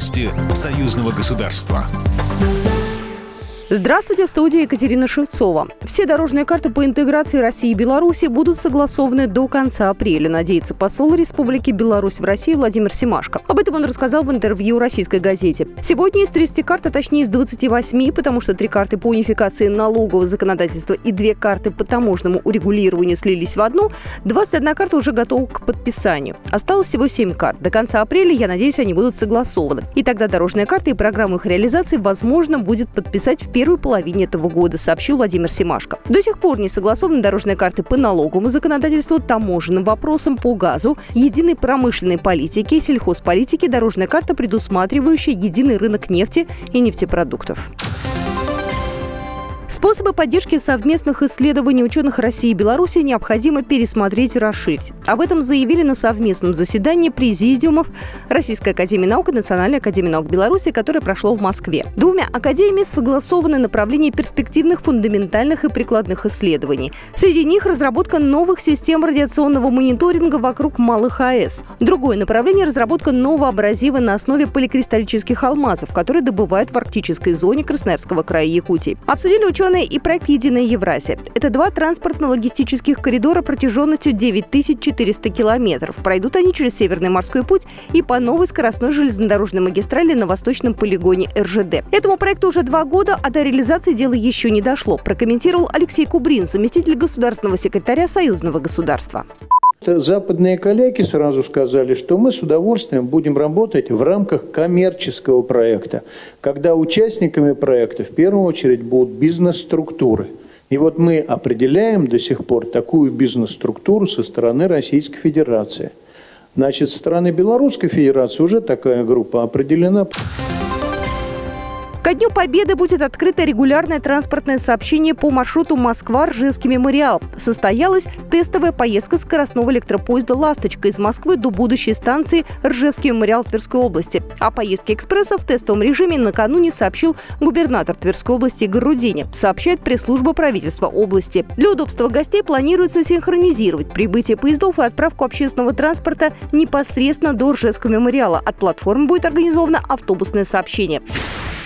Новости союзного государства. Здравствуйте, в студии Екатерина Шевцова. Все дорожные карты по интеграции России и Беларуси будут согласованы до конца апреля, надеется посол Республики Беларусь в России Владимир Семашко. Об этом он рассказал в интервью российской газете. Сегодня из 30 карт, а точнее из 28, потому что три карты по унификации налогового законодательства и две карты по таможенному урегулированию слились в одну, 21 карта уже готова к подписанию. Осталось всего 7 карт. До конца апреля, я надеюсь, они будут согласованы. И тогда дорожные карты и программу их реализации возможно будет подписать в первой половине этого года, сообщил Владимир Семашко. До сих пор не согласованы дорожные карты по налоговому законодательству, таможенным вопросам по газу, единой промышленной политике, сельхозполитике, дорожная карта, предусматривающая единый рынок нефти и нефтепродуктов. Способы поддержки совместных исследований ученых России и Беларуси необходимо пересмотреть и расширить. Об этом заявили на совместном заседании президиумов Российской Академии Наук и Национальной Академии Наук Беларуси, которое прошло в Москве. Двумя академиями согласованы направления перспективных, фундаментальных и прикладных исследований. Среди них разработка новых систем радиационного мониторинга вокруг малых АЭС. Другое направление – разработка нового абразива на основе поликристаллических алмазов, которые добывают в арктической зоне Красноярского края Якутии. Обсудили ученые и проект «Единая Евразия». Это два транспортно-логистических коридора протяженностью 9400 километров. Пройдут они через Северный морской путь и по новой скоростной железнодорожной магистрали на восточном полигоне РЖД. Этому проекту уже два года, а до реализации дело еще не дошло, прокомментировал Алексей Кубрин, заместитель государственного секретаря Союзного государства. Западные коллеги сразу сказали, что мы с удовольствием будем работать в рамках коммерческого проекта, когда участниками проекта в первую очередь будут бизнес-структуры. И вот мы определяем до сих пор такую бизнес-структуру со стороны Российской Федерации. Значит, со стороны Белорусской Федерации уже такая группа определена. Ко Дню Победы будет открыто регулярное транспортное сообщение по маршруту Москва-Ржевский мемориал. Состоялась тестовая поездка скоростного электропоезда «Ласточка» из Москвы до будущей станции Ржевский мемориал Тверской области. О поездке экспресса в тестовом режиме накануне сообщил губернатор Тверской области Игорь Рудини, сообщает пресс-служба правительства области. Для удобства гостей планируется синхронизировать прибытие поездов и отправку общественного транспорта непосредственно до Ржевского мемориала. От платформы будет организовано автобусное сообщение.